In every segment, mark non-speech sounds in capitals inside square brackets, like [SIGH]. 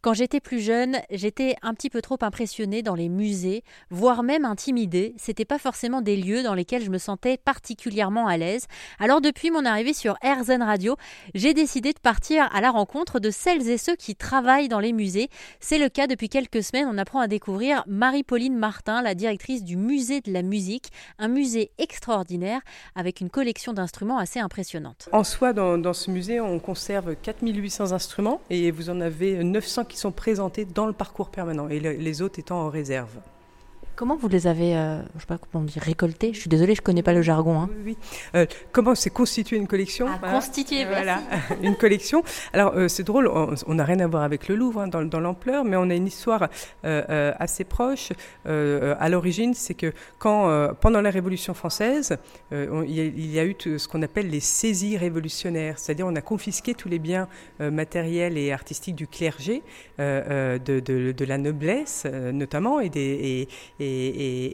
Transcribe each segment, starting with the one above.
Quand j'étais plus jeune, j'étais un petit peu trop impressionnée dans les musées, voire même intimidée. C'était pas forcément des lieux dans lesquels je me sentais particulièrement à l'aise. Alors depuis mon arrivée sur RZN Radio, j'ai décidé de partir à la rencontre de celles et ceux qui travaillent dans les musées. C'est le cas depuis quelques semaines. On apprend à découvrir Marie-Pauline Martin, la directrice du musée de la musique, un musée extraordinaire avec une collection d'instruments assez impressionnante. En soi, dans, ce musée, on conserve 4800 instruments et vous en avez 900 qui sont présentés dans le parcours permanent et les autres étant en réserve. Comment vous les avez, euh, je sais pas comment on dit, récoltés? Je suis désolée, je connais pas le jargon. Hein. Oui, oui. Euh, comment c'est constituer une collection? Ah, Constituer, voilà, [LAUGHS] une collection. Alors euh, c'est drôle, on n'a rien à voir avec le Louvre hein, dans, dans l'ampleur, mais on a une histoire assez proche. à l'origine, c'est que quand pendant la Révolution française, il, y a, il, y a, eu ce qu'on appelle les saisies révolutionnaires, c'est-à-dire on a confisqué tous les biens matériels et artistiques du clergé, de, de, de, la noblesse notamment, et des et, et,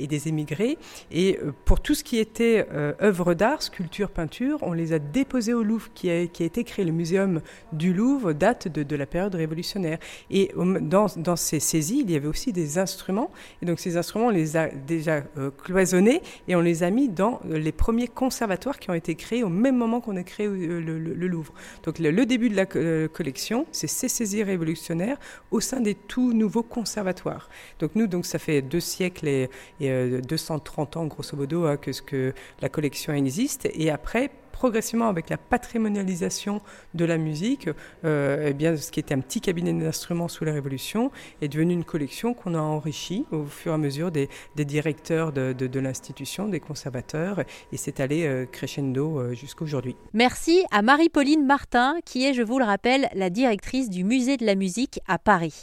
des émigrés. Et euh, pour tout ce qui était euh, œuvres d'art, sculpture, peinture, on les a déposés au Louvre, qui a, été créé. Le muséum du Louvre date de, la période révolutionnaire. Et dans, dans, ces saisies, il y avait aussi des instruments. Et donc ces instruments, on les a déjà euh, cloisonnés et on les a mis dans les premiers conservatoires qui ont été créés au même moment qu'on a créé le, le, Louvre. Donc le, le, début de la collection, c'est ces saisies révolutionnaires au sein des tout nouveaux conservatoires. Donc nous, donc ça fait deux siècles les 230 ans, grosso modo, hein, que, ce que la collection existe. Et après, progressivement avec la patrimonialisation de la musique, euh, eh bien, ce qui était un petit cabinet d'instruments sous la Révolution est devenu une collection qu'on a enrichie au fur et à mesure des, directeurs de, l'institution, des conservateurs, et c'est allé euh, crescendo euh, jusqu'à aujourd'hui. Merci à Marie-Pauline Martin, qui est, je vous le rappelle, la directrice du Musée de la musique à Paris.